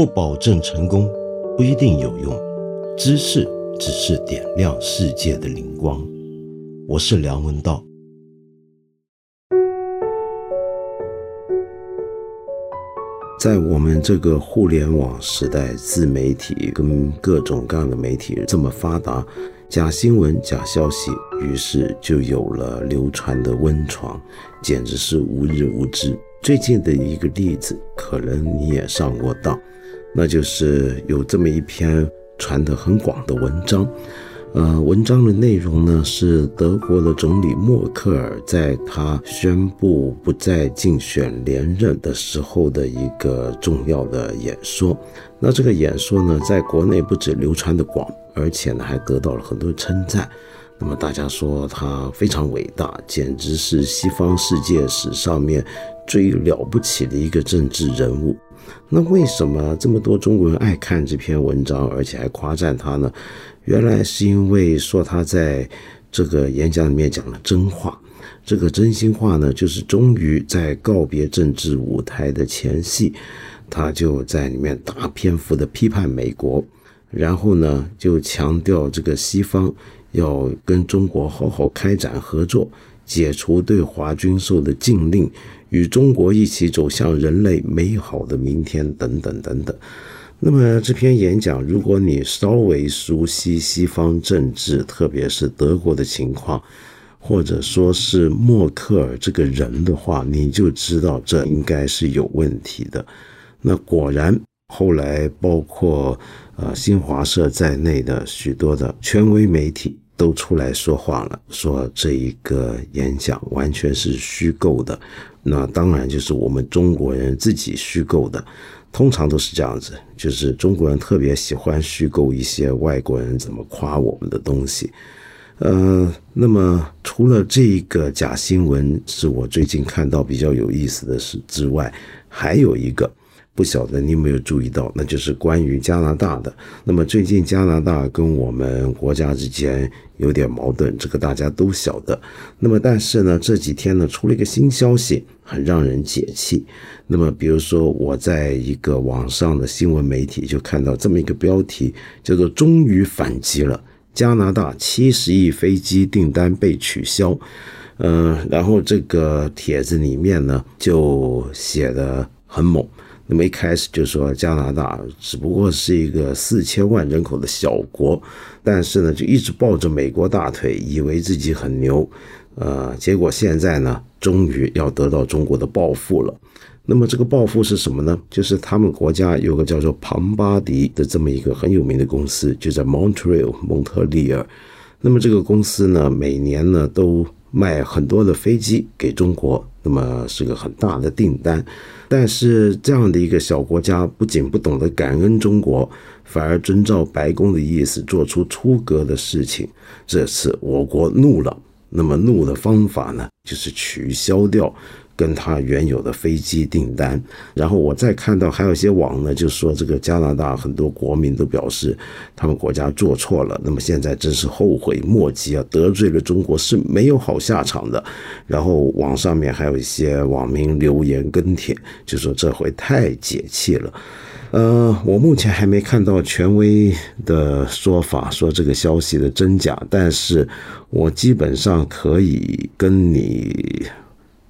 不保证成功，不一定有用。知识只是点亮世界的灵光。我是梁文道。在我们这个互联网时代，自媒体跟各种各样的媒体这么发达，假新闻、假消息，于是就有了流传的温床，简直是无日无之。最近的一个例子，可能你也上过当，那就是有这么一篇传得很广的文章。呃，文章的内容呢是德国的总理默克尔在他宣布不再竞选连任的时候的一个重要的演说。那这个演说呢，在国内不止流传的广，而且呢还得到了很多称赞。那么大家说他非常伟大，简直是西方世界史上面最了不起的一个政治人物。那为什么这么多中国人爱看这篇文章，而且还夸赞他呢？原来是因为说他在这个演讲里面讲了真话，这个真心话呢，就是终于在告别政治舞台的前夕，他就在里面大篇幅的批判美国，然后呢就强调这个西方要跟中国好好开展合作，解除对华军售的禁令，与中国一起走向人类美好的明天，等等等等。那么这篇演讲，如果你稍微熟悉西方政治，特别是德国的情况，或者说是默克尔这个人的话，你就知道这应该是有问题的。那果然，后来包括呃新华社在内的许多的权威媒体都出来说话了，说这一个演讲完全是虚构的。那当然就是我们中国人自己虚构的。通常都是这样子，就是中国人特别喜欢虚构一些外国人怎么夸我们的东西。呃，那么除了这个假新闻是我最近看到比较有意思的事之外，还有一个。不晓得你有没有注意到，那就是关于加拿大的。那么最近加拿大跟我们国家之间有点矛盾，这个大家都晓得。那么但是呢，这几天呢出了一个新消息，很让人解气。那么比如说，我在一个网上的新闻媒体就看到这么一个标题，叫做“终于反击了，加拿大七十亿飞机订单被取消”。嗯，然后这个帖子里面呢就写的很猛。那么一开始就说加拿大只不过是一个四千万人口的小国，但是呢就一直抱着美国大腿，以为自己很牛，呃，结果现在呢终于要得到中国的报复了。那么这个报复是什么呢？就是他们国家有个叫做庞巴迪的这么一个很有名的公司，就在 Montreal 蒙特利尔。那么这个公司呢每年呢都卖很多的飞机给中国，那么是个很大的订单。但是这样的一个小国家，不仅不懂得感恩中国，反而遵照白宫的意思做出出格的事情。这次我国怒了，那么怒的方法呢，就是取消掉。跟他原有的飞机订单，然后我再看到还有一些网呢，就说这个加拿大很多国民都表示他们国家做错了，那么现在真是后悔莫及啊，得罪了中国是没有好下场的。然后网上面还有一些网民留言跟帖，就说这回太解气了。呃，我目前还没看到权威的说法说这个消息的真假，但是我基本上可以跟你。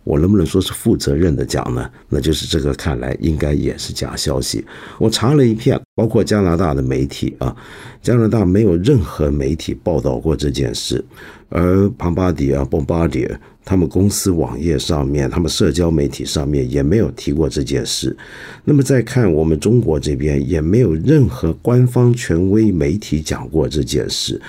我能不能说是负责任的讲呢？那就是这个看来应该也是假消息。我查了一片，包括加拿大的媒体啊，加拿大没有任何媒体报道过这件事，而庞巴迪啊 （Bombardier） 他们公司网页上面、他们社交媒体上面也没有提过这件事。那么再看我们中国这边，也没有任何官方权威媒体讲过这件事。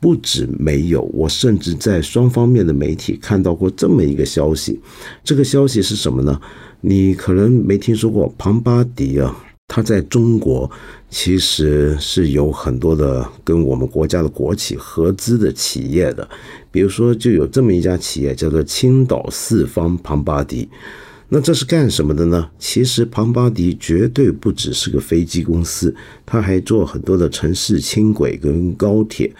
不止没有，我甚至在双方面的媒体看到过这么一个消息。这个消息是什么呢？你可能没听说过庞巴迪啊，他在中国其实是有很多的跟我们国家的国企合资的企业的。比如说，就有这么一家企业叫做青岛四方庞巴迪。那这是干什么的呢？其实庞巴迪绝对不只是个飞机公司，它还做很多的城市轻轨跟高铁。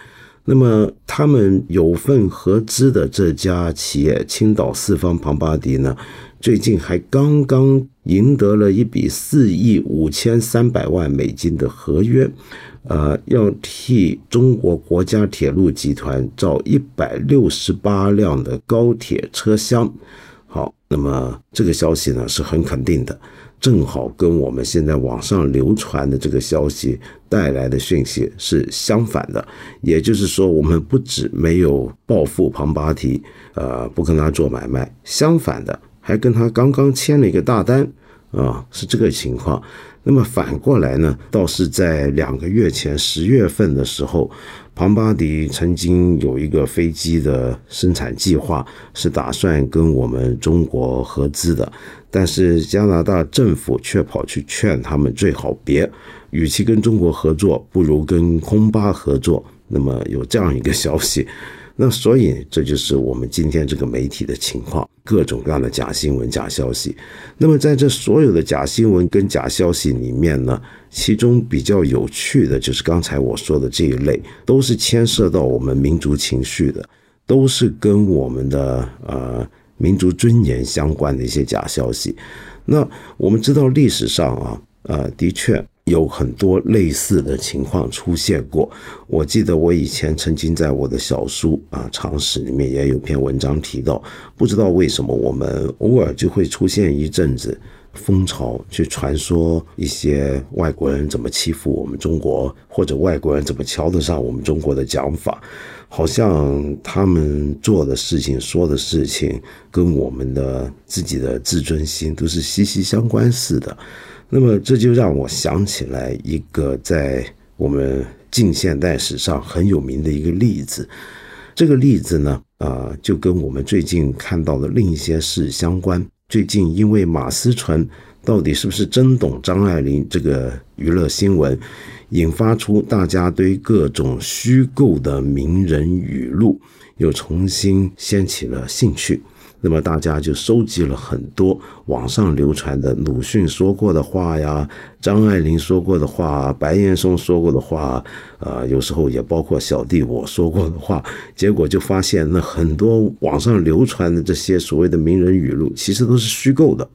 那么他们有份合资的这家企业青岛四方庞巴迪呢，最近还刚刚赢得了一笔四亿五千三百万美金的合约，呃，要替中国国家铁路集团造一百六十八辆的高铁车厢。好，那么这个消息呢是很肯定的。正好跟我们现在网上流传的这个消息带来的讯息是相反的，也就是说，我们不止没有报复庞巴提，呃，不跟他做买卖，相反的，还跟他刚刚签了一个大单，啊，是这个情况。那么反过来呢，倒是在两个月前十月份的时候。庞巴迪曾经有一个飞机的生产计划，是打算跟我们中国合资的，但是加拿大政府却跑去劝他们最好别，与其跟中国合作，不如跟空巴合作。那么有这样一个消息。那所以这就是我们今天这个媒体的情况，各种各样的假新闻、假消息。那么在这所有的假新闻跟假消息里面呢，其中比较有趣的就是刚才我说的这一类，都是牵涉到我们民族情绪的，都是跟我们的呃民族尊严相关的一些假消息。那我们知道历史上啊，呃，的确。有很多类似的情况出现过。我记得我以前曾经在我的小书啊《常识》里面也有篇文章提到，不知道为什么我们偶尔就会出现一阵子风潮，去传说一些外国人怎么欺负我们中国，或者外国人怎么瞧得上我们中国的讲法，好像他们做的事情、说的事情跟我们的自己的自尊心都是息息相关似的。那么这就让我想起来一个在我们近现代史上很有名的一个例子。这个例子呢，啊，就跟我们最近看到的另一些事相关。最近因为马思纯到底是不是真懂张爱玲这个娱乐新闻，引发出大家对各种虚构的名人语录又重新掀起了兴趣。那么大家就收集了很多网上流传的鲁迅说过的话呀，张爱玲说过的话，白岩松说过的话，呃，有时候也包括小弟我说过的话。结果就发现，那很多网上流传的这些所谓的名人语录，其实都是虚构的。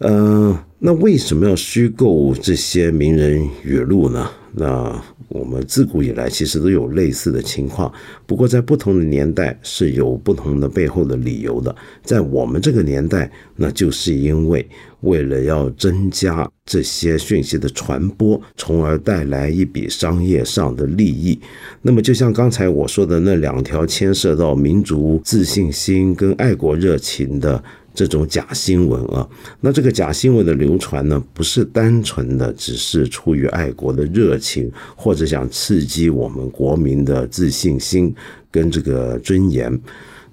嗯，那为什么要虚构这些名人语录呢？那我们自古以来其实都有类似的情况，不过在不同的年代是有不同的背后的理由的。在我们这个年代，那就是因为为了要增加这些讯息的传播，从而带来一笔商业上的利益。那么，就像刚才我说的那两条牵涉到民族自信心跟爱国热情的。这种假新闻啊，那这个假新闻的流传呢，不是单纯的只是出于爱国的热情，或者想刺激我们国民的自信心跟这个尊严，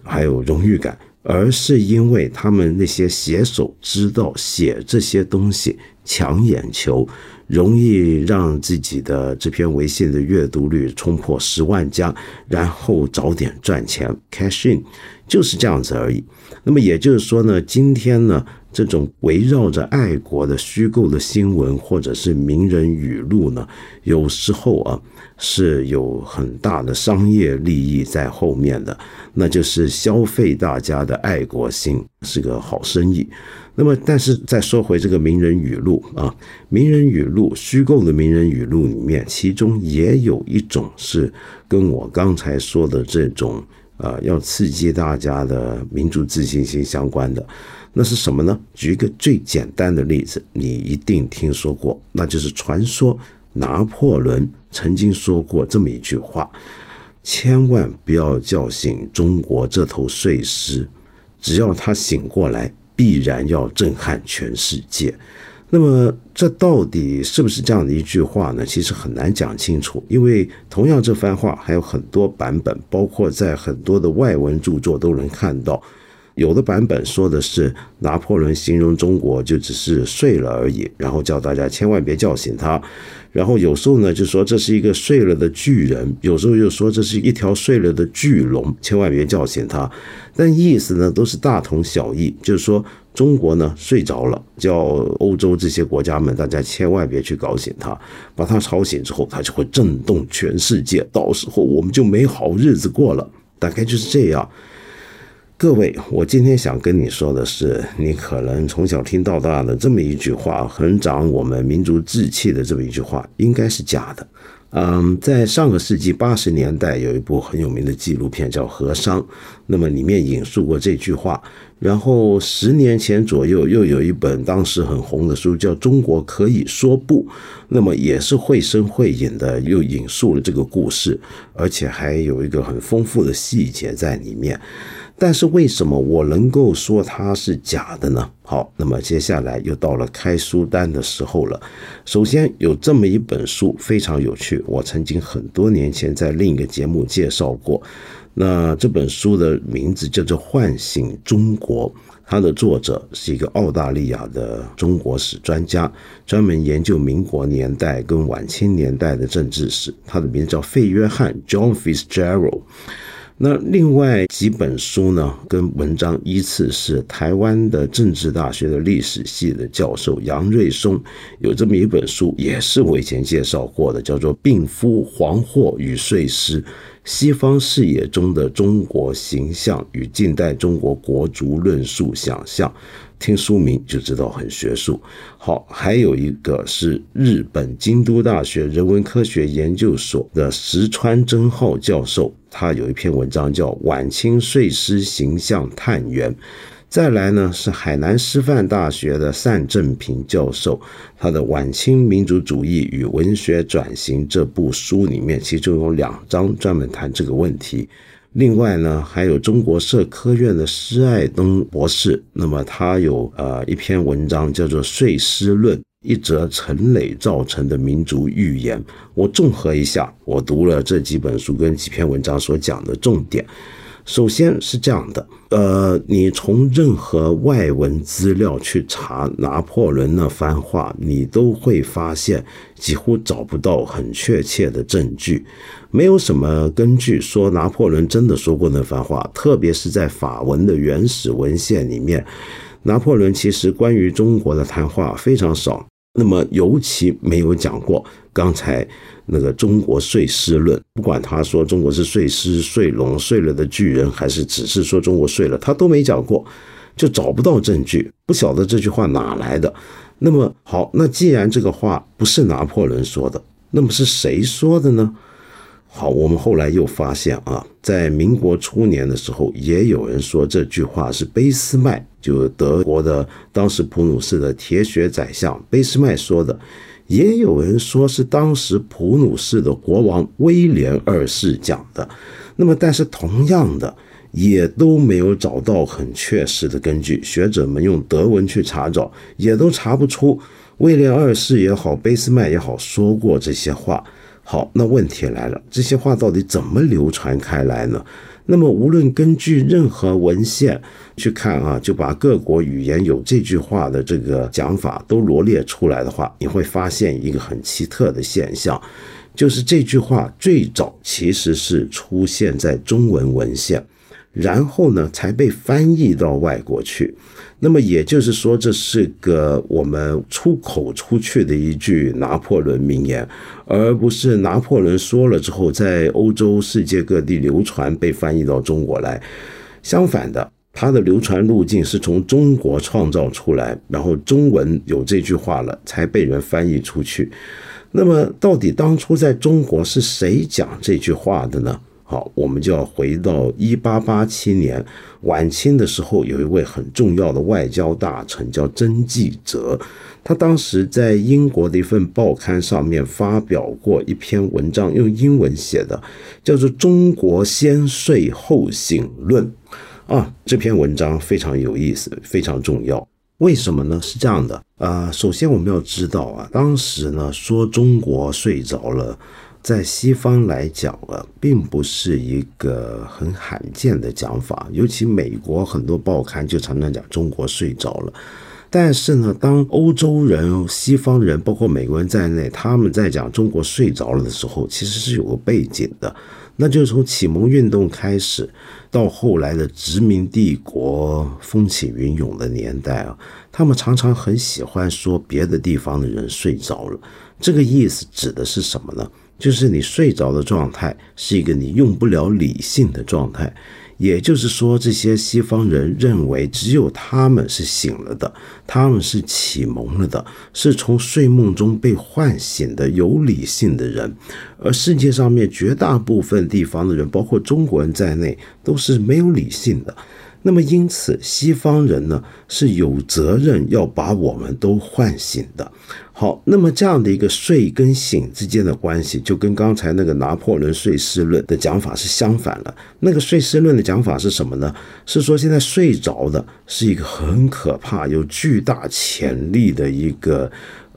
还有荣誉感，而是因为他们那些写手知道写这些东西抢眼球，容易让自己的这篇微信的阅读率冲破十万加，然后早点赚钱 cash in，就是这样子而已。那么也就是说呢，今天呢，这种围绕着爱国的虚构的新闻或者是名人语录呢，有时候啊是有很大的商业利益在后面的，那就是消费大家的爱国心，是个好生意。那么，但是再说回这个名人语录啊，名人语录虚构的名人语录里面，其中也有一种是跟我刚才说的这种。啊，要刺激大家的民族自信心相关的，那是什么呢？举一个最简单的例子，你一定听说过，那就是传说拿破仑曾经说过这么一句话：千万不要叫醒中国这头睡狮，只要他醒过来，必然要震撼全世界。那么，这到底是不是这样的一句话呢？其实很难讲清楚，因为同样这番话还有很多版本，包括在很多的外文著作都能看到。有的版本说的是拿破仑形容中国就只是睡了而已，然后叫大家千万别叫醒他。然后有时候呢就说这是一个睡了的巨人，有时候又说这是一条睡了的巨龙，千万别叫醒他。但意思呢都是大同小异，就是说中国呢睡着了，叫欧洲这些国家们大家千万别去搞醒他，把他吵醒之后，他就会震动全世界，到时候我们就没好日子过了。大概就是这样。各位，我今天想跟你说的是，你可能从小听到大的这么一句话，很长我们民族志气的这么一句话，应该是假的。嗯，在上个世纪八十年代，有一部很有名的纪录片叫《河商》，那么里面引述过这句话。然后十年前左右，又有一本当时很红的书叫《中国可以说不》，那么也是绘声绘影的，又引述了这个故事，而且还有一个很丰富的细节在里面。但是为什么我能够说它是假的呢？好，那么接下来又到了开书单的时候了。首先有这么一本书非常有趣，我曾经很多年前在另一个节目介绍过。那这本书的名字叫做《唤醒中国》，它的作者是一个澳大利亚的中国史专家，专门研究民国年代跟晚清年代的政治史。他的名字叫费约翰 （John Fitzgerald）。那另外几本书呢，跟文章依次是台湾的政治大学的历史系的教授杨瑞松有这么一本书，也是我以前介绍过的，叫做《病夫黄祸与碎尸：西方视野中的中国形象与近代中国国族论述想象》。听书名就知道很学术。好，还有一个是日本京都大学人文科学研究所的石川真浩教授。他有一篇文章叫《晚清睡狮形象探源》，再来呢是海南师范大学的单正平教授，他的《晚清民族主义与文学转型》这部书里面，其中有两章专门谈这个问题。另外呢，还有中国社科院的施爱东博士，那么他有呃一篇文章叫做《碎尸论》。一则陈磊造成的民族预言，我综合一下，我读了这几本书跟几篇文章所讲的重点。首先是这样的，呃，你从任何外文资料去查拿破仑那番话，你都会发现几乎找不到很确切的证据，没有什么根据说拿破仑真的说过那番话，特别是在法文的原始文献里面，拿破仑其实关于中国的谈话非常少。那么尤其没有讲过刚才那个中国碎尸论，不管他说中国是碎尸、碎龙、碎了的巨人，还是只是说中国碎了，他都没讲过，就找不到证据，不晓得这句话哪来的。那么好，那既然这个话不是拿破仑说的，那么是谁说的呢？好，我们后来又发现啊，在民国初年的时候，也有人说这句话是俾斯麦，就德国的当时普鲁士的铁血宰相俾斯麦说的；也有人说是当时普鲁士的国王威廉二世讲的。那么，但是同样的，也都没有找到很确实的根据。学者们用德文去查找，也都查不出威廉二世也好，俾斯麦也好说过这些话。好，那问题来了，这些话到底怎么流传开来呢？那么，无论根据任何文献去看啊，就把各国语言有这句话的这个讲法都罗列出来的话，你会发现一个很奇特的现象，就是这句话最早其实是出现在中文文献，然后呢才被翻译到外国去。那么也就是说，这是个我们出口出去的一句拿破仑名言，而不是拿破仑说了之后在欧洲世界各地流传，被翻译到中国来。相反的，它的流传路径是从中国创造出来，然后中文有这句话了，才被人翻译出去。那么，到底当初在中国是谁讲这句话的呢？好，我们就要回到一八八七年晚清的时候，有一位很重要的外交大臣叫曾纪泽，他当时在英国的一份报刊上面发表过一篇文章，用英文写的，叫做《中国先睡后醒论》啊。这篇文章非常有意思，非常重要。为什么呢？是这样的啊，首先我们要知道啊，当时呢说中国睡着了。在西方来讲啊，并不是一个很罕见的讲法。尤其美国很多报刊就常常讲中国睡着了。但是呢，当欧洲人、西方人，包括美国人在内，他们在讲中国睡着了的时候，其实是有个背景的。那就是从启蒙运动开始，到后来的殖民帝国风起云涌的年代啊，他们常常很喜欢说别的地方的人睡着了。这个意思指的是什么呢？就是你睡着的状态是一个你用不了理性的状态。也就是说，这些西方人认为只有他们是醒了的，他们是启蒙了的，是从睡梦中被唤醒的有理性的人，而世界上面绝大部分地方的人，包括中国人在内，都是没有理性的。那么，因此，西方人呢是有责任要把我们都唤醒的。好，那么这样的一个睡跟醒之间的关系，就跟刚才那个拿破仑睡狮论的讲法是相反了。那个睡狮论的讲法是什么呢？是说现在睡着的是一个很可怕、有巨大潜力的一个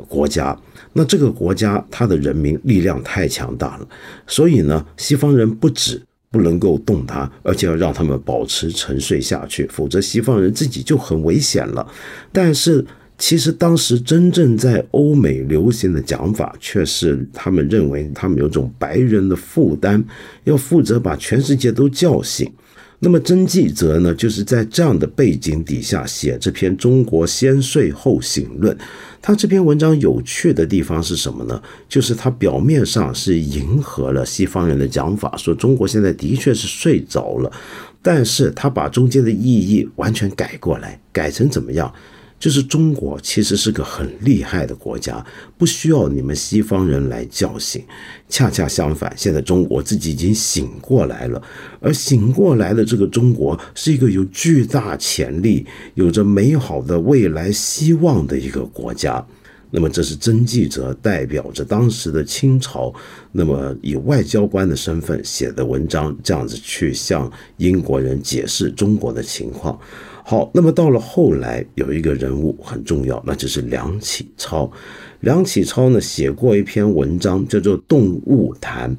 国家。那这个国家它的人民力量太强大了，所以呢，西方人不止。不能够动它，而且要让他们保持沉睡下去，否则西方人自己就很危险了。但是，其实当时真正在欧美流行的讲法，却是他们认为他们有种白人的负担，要负责把全世界都叫醒。那么曾纪泽呢，就是在这样的背景底下写这篇《中国先睡后醒论》。他这篇文章有趣的地方是什么呢？就是他表面上是迎合了西方人的讲法，说中国现在的确是睡着了，但是他把中间的意义完全改过来，改成怎么样？就是中国其实是个很厉害的国家，不需要你们西方人来叫醒。恰恰相反，现在中国自己已经醒过来了，而醒过来的这个中国是一个有巨大潜力、有着美好的未来希望的一个国家。那么，这是曾纪泽代表着当时的清朝，那么以外交官的身份写的文章，这样子去向英国人解释中国的情况。好，那么到了后来，有一个人物很重要，那就是梁启超。梁启超呢，写过一篇文章，叫做《动物谈》。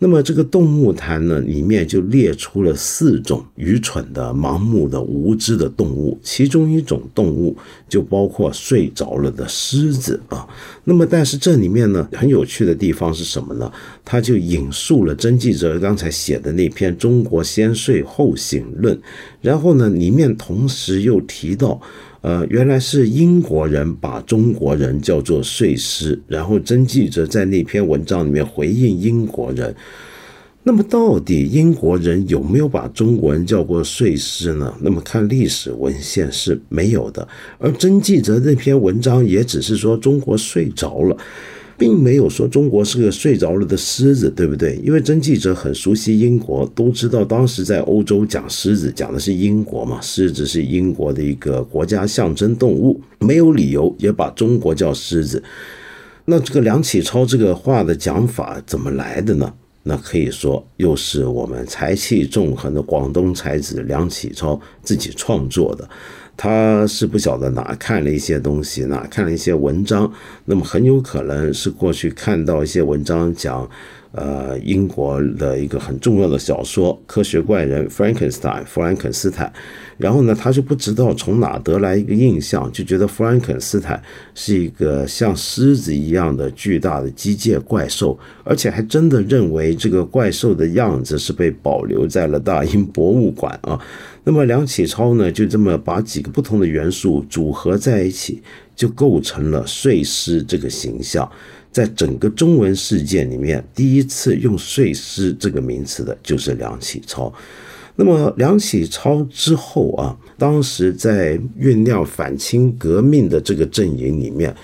那么这个动物谈呢，里面就列出了四种愚蠢的、盲目的、无知的动物，其中一种动物就包括睡着了的狮子啊。那么，但是这里面呢，很有趣的地方是什么呢？他就引述了曾记者刚才写的那篇《中国先睡后醒论》，然后呢，里面同时又提到。呃，原来是英国人把中国人叫做睡狮，然后曾记者在那篇文章里面回应英国人。那么，到底英国人有没有把中国人叫过睡狮呢？那么看历史文献是没有的，而曾记者那篇文章也只是说中国睡着了。并没有说中国是个睡着了的狮子，对不对？因为真记者很熟悉英国，都知道当时在欧洲讲狮子讲的是英国嘛，狮子是英国的一个国家象征动物，没有理由也把中国叫狮子。那这个梁启超这个话的讲法怎么来的呢？那可以说又是我们才气纵横的广东才子梁启超自己创作的。他是不晓得哪看了一些东西，哪看了一些文章，那么很有可能是过去看到一些文章讲，呃，英国的一个很重要的小说《科学怪人》Frankenstein 弗兰肯斯坦。然后呢，他就不知道从哪得来一个印象，就觉得弗兰肯斯坦是一个像狮子一样的巨大的机械怪兽，而且还真的认为这个怪兽的样子是被保留在了大英博物馆啊。那么梁启超呢，就这么把几个不同的元素组合在一起，就构成了睡狮这个形象。在整个中文世界里面，第一次用睡狮这个名词的就是梁启超。那么梁启超之后啊，当时在酝酿反清革命的这个阵营里面，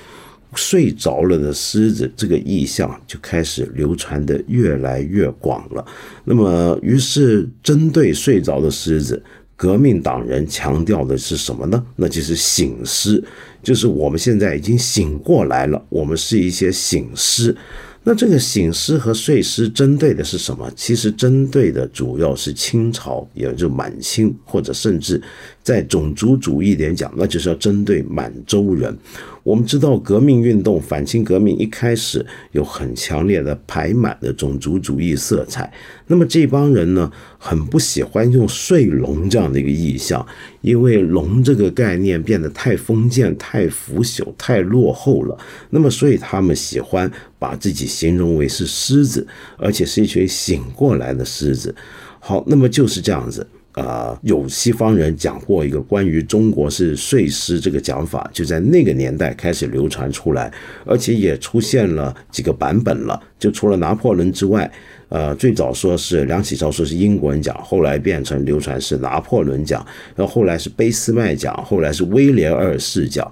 睡着了的狮子这个意象就开始流传的越来越广了。那么，于是针对睡着的狮子，革命党人强调的是什么呢？那就是醒狮，就是我们现在已经醒过来了，我们是一些醒狮。那这个醒狮和睡狮针对的是什么？其实针对的主要是清朝，也就满清，或者甚至在种族主义点讲，那就是要针对满洲人。我们知道革命运动、反清革命一开始有很强烈的排满的种族主义色彩，那么这帮人呢，很不喜欢用睡龙这样的一个意象，因为龙这个概念变得太封建、太腐朽、太落后了。那么所以他们喜欢把自己形容为是狮子，而且是一群醒过来的狮子。好，那么就是这样子。啊，有西方人讲过一个关于中国是睡狮这个讲法，就在那个年代开始流传出来，而且也出现了几个版本了。就除了拿破仑之外，呃，最早说是梁启超说是英国人讲，后来变成流传是拿破仑讲，然后后来是俾斯麦讲，后来是威廉二世讲。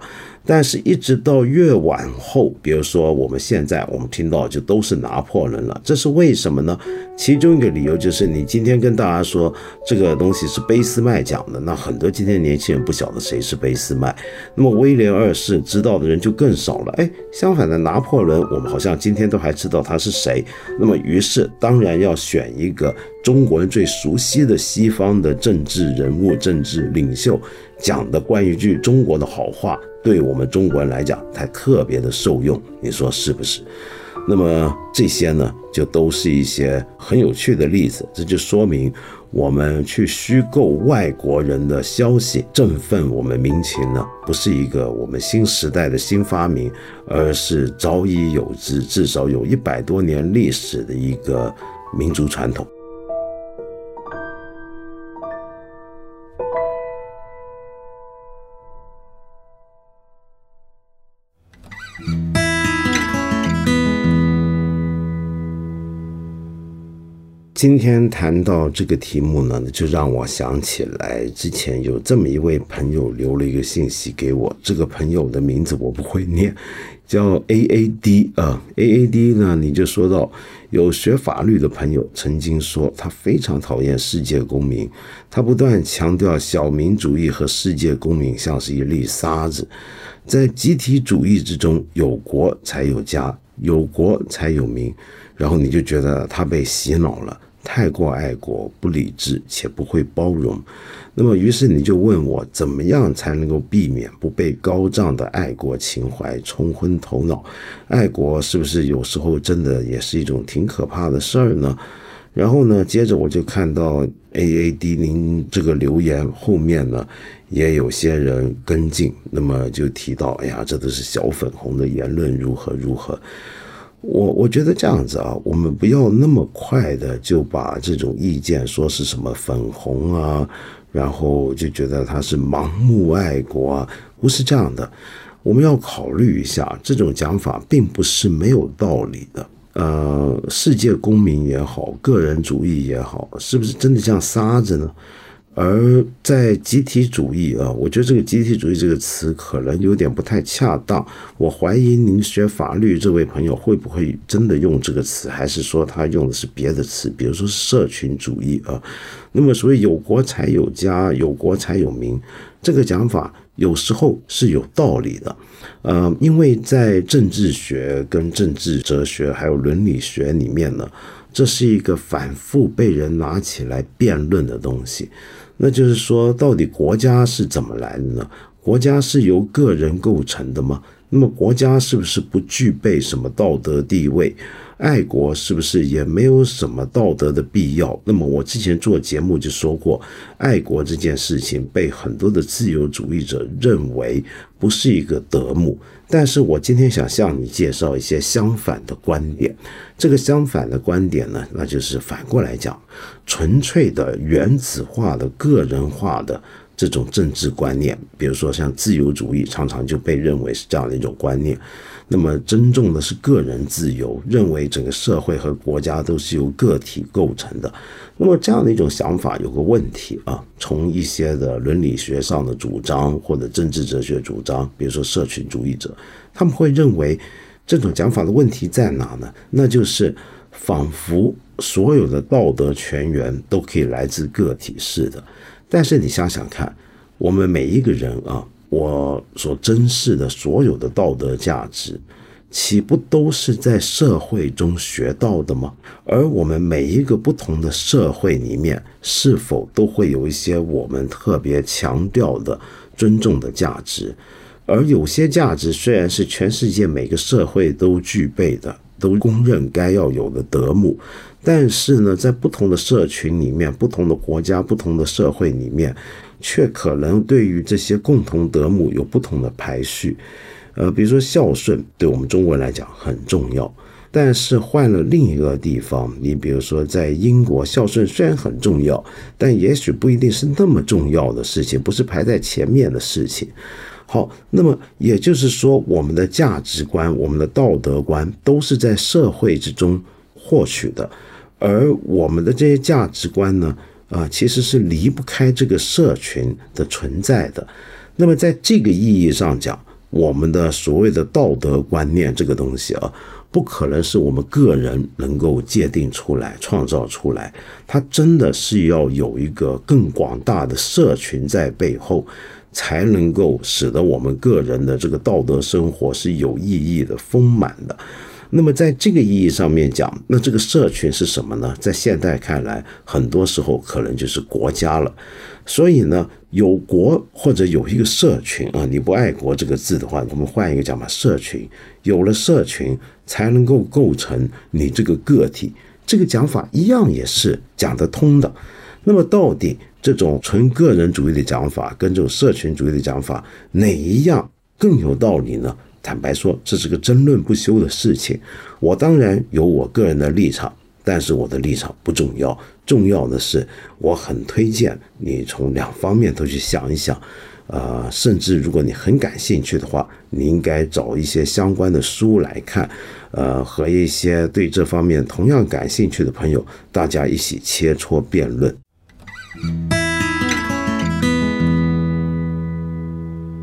但是，一直到越往后，比如说我们现在我们听到就都是拿破仑了，这是为什么呢？其中一个理由就是，你今天跟大家说这个东西是俾斯麦讲的，那很多今天年轻人不晓得谁是俾斯麦，那么威廉二世知道的人就更少了。哎，相反的，拿破仑我们好像今天都还知道他是谁。那么，于是当然要选一个中国人最熟悉的西方的政治人物、政治领袖讲的关于句中国的好话。对我们中国人来讲，才特别的受用，你说是不是？那么这些呢，就都是一些很有趣的例子。这就说明，我们去虚构外国人的消息，振奋我们民情呢，不是一个我们新时代的新发明，而是早已有之，至少有一百多年历史的一个民族传统。今天谈到这个题目呢，就让我想起来之前有这么一位朋友留了一个信息给我。这个朋友的名字我不会念，叫 A A D 啊，A A D 呢，你就说到有学法律的朋友曾经说他非常讨厌世界公民，他不断强调小民主义和世界公民像是一粒沙子，在集体主义之中有国才有家，有国才有民，然后你就觉得他被洗脑了。太过爱国，不理智且不会包容，那么于是你就问我，怎么样才能够避免不被高涨的爱国情怀冲昏头脑？爱国是不是有时候真的也是一种挺可怕的事儿呢？然后呢，接着我就看到 A A D 您这个留言后面呢，也有些人跟进，那么就提到，哎呀，这都是小粉红的言论，如何如何。我我觉得这样子啊，我们不要那么快的就把这种意见说是什么粉红啊，然后就觉得他是盲目爱国啊，不是这样的。我们要考虑一下，这种讲法并不是没有道理的。呃，世界公民也好，个人主义也好，是不是真的像沙子呢？而在集体主义啊，我觉得这个集体主义这个词可能有点不太恰当。我怀疑您学法律这位朋友会不会真的用这个词，还是说他用的是别的词，比如说社群主义啊？那么，所谓有国才有家，有国才有民，这个讲法有时候是有道理的。呃，因为在政治学、跟政治哲学还有伦理学里面呢，这是一个反复被人拿起来辩论的东西。那就是说，到底国家是怎么来的呢？国家是由个人构成的吗？那么国家是不是不具备什么道德地位？爱国是不是也没有什么道德的必要？那么我之前做节目就说过，爱国这件事情被很多的自由主义者认为不是一个德目。但是我今天想向你介绍一些相反的观点。这个相反的观点呢，那就是反过来讲，纯粹的原子化的个人化的这种政治观念，比如说像自由主义，常常就被认为是这样的一种观念。那么，尊重的是个人自由，认为整个社会和国家都是由个体构成的。那么，这样的一种想法有个问题啊，从一些的伦理学上的主张或者政治哲学主张，比如说社群主义者，他们会认为这种讲法的问题在哪呢？那就是仿佛所有的道德泉源都可以来自个体似的。但是你想想看，我们每一个人啊。我所珍视的所有的道德价值，岂不都是在社会中学到的吗？而我们每一个不同的社会里面，是否都会有一些我们特别强调的尊重的价值？而有些价值虽然是全世界每个社会都具备的，都公认该要有的德目，但是呢，在不同的社群里面、不同的国家、不同的社会里面，却可能对于这些共同德目有不同的排序。呃，比如说孝顺，对我们中国人来讲很重要，但是换了另一个地方，你比如说在英国，孝顺虽然很重要，但也许不一定是那么重要的事情，不是排在前面的事情。好，那么也就是说，我们的价值观、我们的道德观都是在社会之中获取的，而我们的这些价值观呢，啊，其实是离不开这个社群的存在的。那么在这个意义上讲，我们的所谓的道德观念这个东西啊，不可能是我们个人能够界定出来、创造出来，它真的是要有一个更广大的社群在背后，才能够使得我们个人的这个道德生活是有意义的、丰满的。那么在这个意义上面讲，那这个社群是什么呢？在现代看来，很多时候可能就是国家了。所以呢，有国或者有一个社群啊，你不爱国这个字的话，我们换一个讲吧，社群有了社群，才能够构成你这个个体。这个讲法一样也是讲得通的。那么，到底这种纯个人主义的讲法跟这种社群主义的讲法，哪一样更有道理呢？坦白说，这是个争论不休的事情。我当然有我个人的立场。但是我的立场不重要，重要的是我很推荐你从两方面都去想一想，呃，甚至如果你很感兴趣的话，你应该找一些相关的书来看，呃，和一些对这方面同样感兴趣的朋友，大家一起切磋辩论。